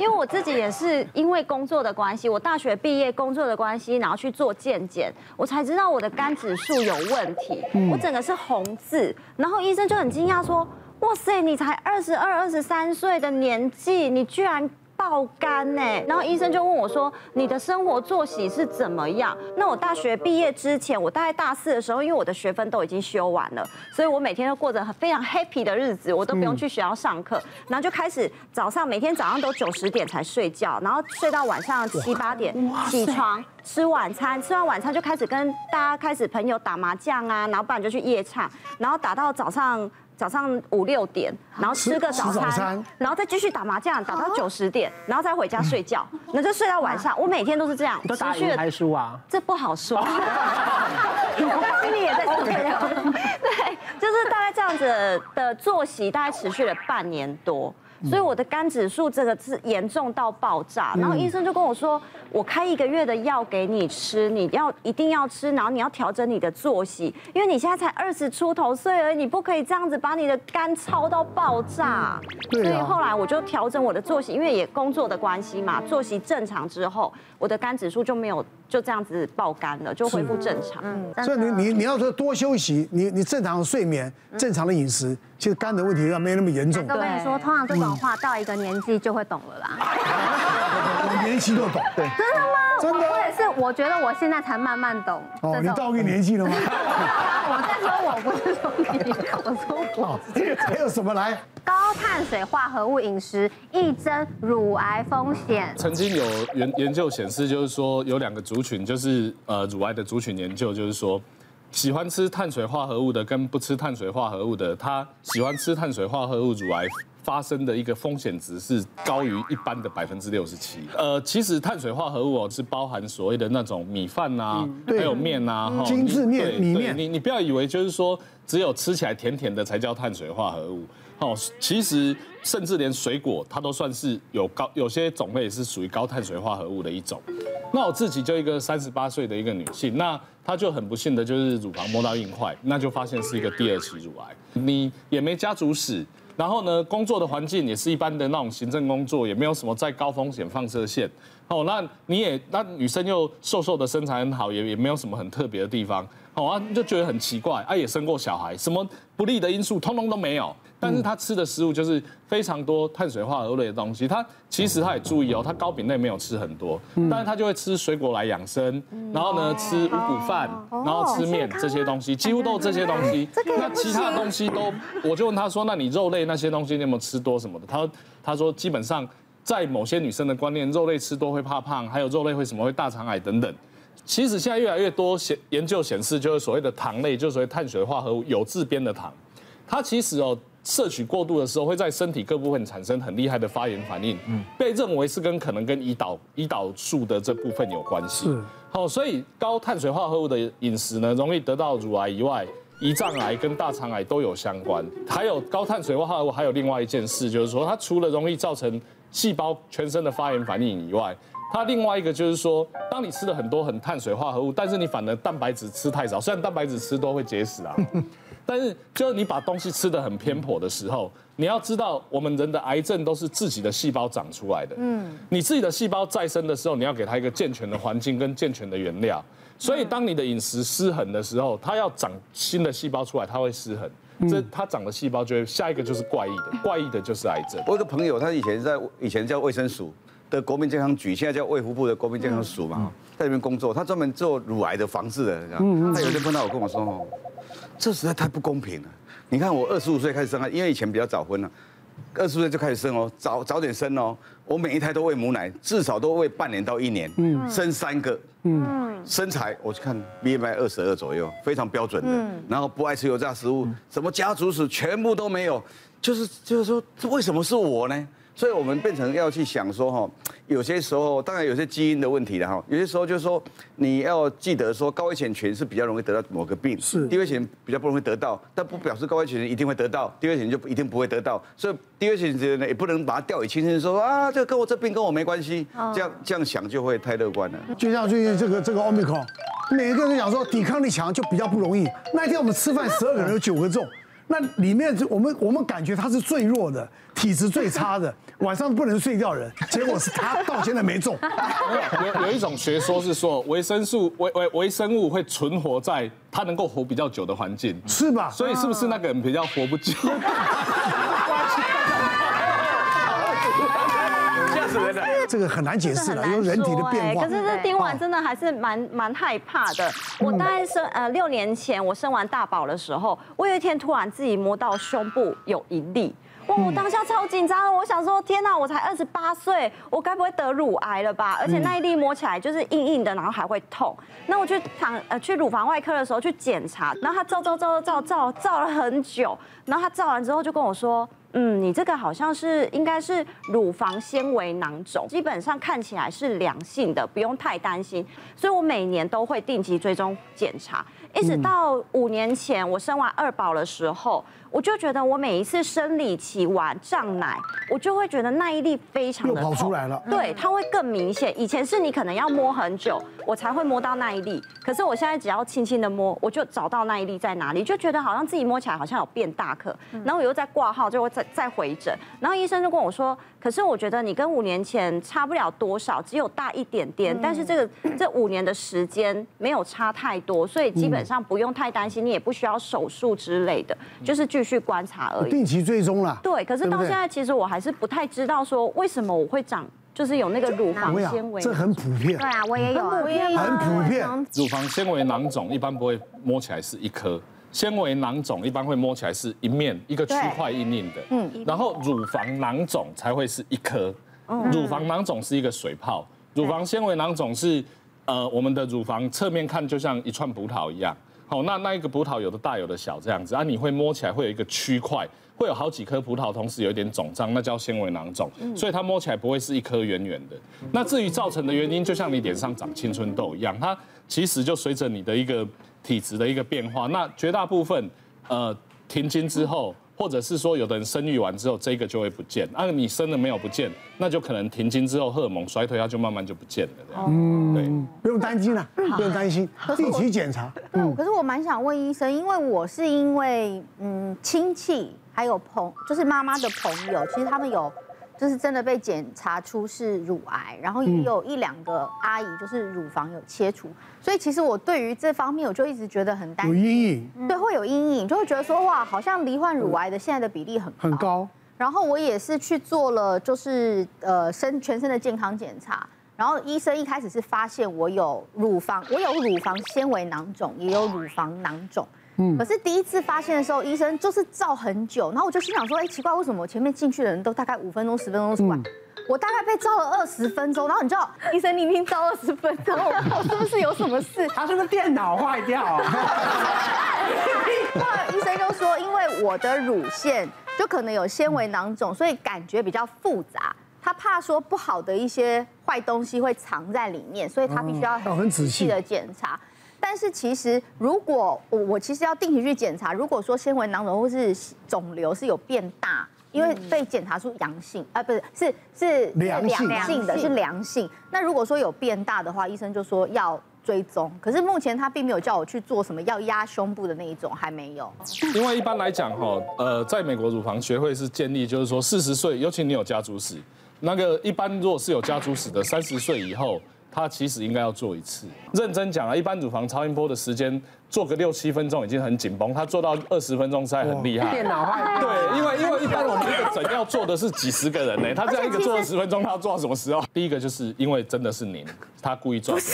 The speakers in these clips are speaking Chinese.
因为我自己也是因为工作的关系，我大学毕业工作的关系，然后去做健检，我才知道我的肝指数有问题，我整个是红字，然后医生就很惊讶说，哇塞，你才二十二、二十三岁的年纪，你居然。爆肝呢，然后医生就问我说：“你的生活作息是怎么样？”那我大学毕业之前，我大概大四的时候，因为我的学分都已经修完了，所以我每天都过着非常 happy 的日子，我都不用去学校上课，然后就开始早上每天早上都九十点才睡觉，然后睡到晚上七八点起床吃晚餐，吃完晚餐就开始跟大家开始朋友打麻将啊，然后不然就去夜唱，然后打到早上。早上五六点，然后吃个早餐，然后再继续打麻将，打到九十点，然后再回家睡觉，那就睡到晚上。我每天都是这样，都打赢还是输啊？这不好说。心里也在这样。对，就是大概这样子的作息，大概持续了半年多。所以我的肝指数这个是严重到爆炸，然后医生就跟我说，我开一个月的药给你吃，你要一定要吃，然后你要调整你的作息，因为你现在才二十出头岁而已，你不可以这样子把你的肝操到爆炸。所以后来我就调整我的作息，因为也工作的关系嘛，作息正常之后，我的肝指数就没有就这样子爆肝了，就恢复正常。嗯，所以你你你要说多休息，你你正常的睡眠，正常的饮食。其实肝的问题要没那么严重。我跟你说，通常这种话到一个年纪就会懂了啦。我年轻就懂，对。真的吗？真的。我也是，我觉得我现在才慢慢懂。哦，你到一个年纪了吗？我在说我不是说你，我说我。还有什么来？高碳水化合物饮食易增乳癌风险。曾经有研研究显示，就是说有两个族群，就是呃乳癌的族群研究，就是说。喜欢吃碳水化合物的跟不吃碳水化合物的，他喜欢吃碳水化合物乳癌发生的一个风险值是高于一般的百分之六十七。呃，其实碳水化合物哦是包含所谓的那种米饭呐、啊，还有面呐、啊，精致面、米面。你你不要以为就是说只有吃起来甜甜的才叫碳水化合物。哦，其实甚至连水果它都算是有高，有些种类是属于高碳水化合物的一种。那我自己就一个三十八岁的一个女性，那她就很不幸的就是乳房摸到硬块，那就发现是一个第二期乳癌。你也没家族史，然后呢，工作的环境也是一般的那种行政工作，也没有什么在高风险放射线。哦，那你也那女生又瘦瘦的身材很好，也也没有什么很特别的地方。好啊，就觉得很奇怪，啊也生过小孩，什么不利的因素通通都没有。但是他吃的食物就是非常多碳水化合物类的东西。他其实他也注意哦，他糕饼类没有吃很多，但是他就会吃水果来养生，然后呢吃五谷饭，然后吃面这些东西，几乎都是这些东西。那其他的东西都，我就问他说，那你肉类那些东西你有没有吃多什么的？他他说基本上在某些女生的观念，肉类吃多会怕胖，还有肉类会什么会大肠癌等等。其实现在越来越多显研究显示，就是所谓的糖类，就是所谓碳水化合物有自编的糖，它其实哦。摄取过度的时候，会在身体各部分产生很厉害的发炎反应，嗯被认为是跟可能跟胰岛胰岛素的这部分有关系。好，所以高碳水化合物的饮食呢，容易得到乳癌以外，胰脏癌跟大肠癌都有相关。还有高碳水化合物还有另外一件事，就是说它除了容易造成细胞全身的发炎反应以外，它另外一个就是说，当你吃了很多很碳水化合物，但是你反而蛋白质吃太少，虽然蛋白质吃多会结石啊。但是，就是你把东西吃的很偏颇的时候，你要知道，我们人的癌症都是自己的细胞长出来的。嗯，你自己的细胞再生的时候，你要给它一个健全的环境跟健全的原料。所以，当你的饮食失衡的时候，它要长新的细胞出来，它会失衡。这它长的细胞就会下一个就是怪异的，怪异的就是癌症。我有个朋友，他以前在以前叫卫生署的国民健康局，现在叫卫福部的国民健康署嘛，在那边工作，他专门做乳癌的防治的。嗯，他有一天碰到我跟我说哦。这实在太不公平了！你看我二十五岁开始生孩，因为以前比较早婚了，二十五岁就开始生哦，早早点生哦。我每一胎都喂母奶，至少都喂半年到一年，嗯，生三个，嗯，身材我去看 BMI 二十二左右，非常标准的。然后不爱吃油炸食物，什么家族史全部都没有，就是就是说，这为什么是我呢？所以我们变成要去想说哈，有些时候当然有些基因的问题的哈，有些时候就是说你要记得说高危险群是比较容易得到某个病，是低危险比较不容易得到，但不表示高危险人一定会得到，低危险就一定不会得到，所以低危险人呢也不能把它掉以轻心，说啊这个跟我这病跟我没关系，这样这样想就会太乐观了。就像最近这个这个 Omicron，每个人都讲说抵抗力强就比较不容易，那一天我们吃饭十二个人有九个中。那里面就我们我们感觉他是最弱的，体质最差的，晚上不能睡觉的人，结果是他到现在没中。有有有一种学说是说维生素维维微生物会存活在它能够活比较久的环境，是吧？所以是不是那个人比较活不久？这个很难解释了，因为人体的变化。可是这听完真的还是蛮蛮害怕的。我大概生呃六年前我生完大宝的时候，我有一天突然自己摸到胸部有一粒，哇！我当下超紧张，我想说天哪，我才二十八岁，我该不会得乳癌了吧？而且那一粒摸起来就是硬硬的，然后还会痛。那我去躺呃去乳房外科的时候去检查，然后他照照照照照照了很久，然后他照完之后就跟我说。嗯，你这个好像是应该是乳房纤维囊肿，基本上看起来是良性的，不用太担心。所以我每年都会定期追踪检查，一直到五年前我生完二宝的时候。我就觉得我每一次生理期完胀奶，我就会觉得那一粒非常的痛，又跑出来了。对，它会更明显。以前是你可能要摸很久，我才会摸到那一粒，可是我现在只要轻轻的摸，我就找到那一粒在哪里，就觉得好像自己摸起来好像有变大颗。然后我又在挂号，就会再再回诊，然后医生就跟我说，可是我觉得你跟五年前差不了多少，只有大一点点，但是这个这五年的时间没有差太多，所以基本上不用太担心，你也不需要手术之类的，就是继续观察而已。定期追踪了。对，可是到现在其实我还是不太知道说为什么我会长，就是有那个乳房纤维。这很普遍。对啊，我也有，我也有，很普遍。乳房纤维囊肿一般不会摸起来是一颗，纤维囊肿一般会摸起来是一面一个区块硬硬的。嗯。然后乳房囊肿才会是一颗。乳房囊肿是一个水泡，乳房纤维囊肿是呃我们的乳房侧面看就像一串葡萄一样。好，那那一个葡萄有的大有的小这样子啊，你会摸起来会有一个区块，会有好几颗葡萄同时有一点肿胀，那叫纤维囊肿，所以它摸起来不会是一颗圆圆的。那至于造成的原因，就像你脸上长青春痘一样，它其实就随着你的一个体质的一个变化，那绝大部分呃停经之后。或者是说，有的人生育完之后，这个就会不见。啊，你生了没有不见，那就可能停经之后荷尔蒙衰退，它就慢慢就不见了。这样，嗯，对，不用担心了，不用担心，定期检查。嗯，可是我蛮想问医生，因为我是因为嗯亲戚还有朋，就是妈妈的朋友，其实他们有。就是真的被检查出是乳癌，然后也有一两个阿姨就是乳房有切除，所以其实我对于这方面我就一直觉得很担心，有阴影，对，会有阴影，就会觉得说哇，好像罹患乳癌的现在的比例很高很高。然后我也是去做了就是呃身全身的健康检查，然后医生一开始是发现我有乳房，我有乳房纤维囊肿，也有乳房囊肿。可是第一次发现的时候，医生就是照很久，然后我就心想说，哎，奇怪，为什么我前面进去的人都大概五分钟、十分钟出来，我大概被照了二十分钟，然后你知道，医生你已经照二十分钟，我是不是有什么事？他是不是电脑坏掉啊？那医生就说，因为我的乳腺就可能有纤维囊肿，所以感觉比较复杂，他怕说不好的一些坏东西会藏在里面，所以他必须要很仔细的检查。但是其实，如果我我其实要定期去检查，如果说纤维囊肿或是肿瘤是有变大，因为被检查出阳性啊，不是是是良性良性的，是良性。那如果说有变大的话，医生就说要追踪。可是目前他并没有叫我去做什么要压胸部的那一种，还没有。因为一般来讲哈，呃，在美国乳房学会是建议，就是说四十岁，尤其你有家族史，那个一般如果是有家族史的，三十岁以后。他其实应该要做一次。认真讲啊，一般乳房超音波的时间做个六七分钟已经很紧绷，他做到二十分钟实在很厉害。电脑坏。对，因为因为一般我们一个诊要做的是几十个人呢，他这样一个做二十分钟，他要做到什么时候？第一个就是因为真的是您，他故意做。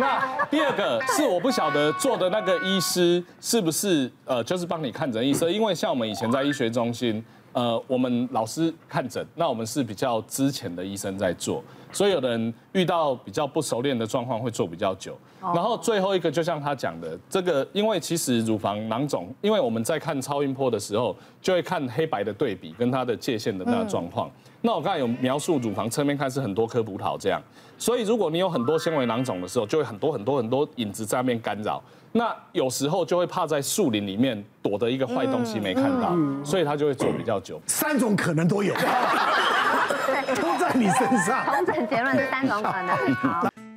那第二个是我不晓得做的那个医师是不是呃，就是帮你看诊医生，因为像我们以前在医学中心。呃，我们老师看诊，那我们是比较之前的医生在做，所以有的人遇到比较不熟练的状况会做比较久。然后最后一个就像他讲的，这个因为其实乳房囊肿，因为我们在看超音波的时候，就会看黑白的对比跟它的界限的那个状况。那我刚才有描述乳房侧面看是很多颗葡萄这样，所以如果你有很多纤维囊肿的时候，就会很多很多很多影子在那边干扰。那有时候就会怕在树林里面躲的一个坏东西没看到，所以他就会走比较久。三种可能都有，都在你身上。同整结论是三种可能。好。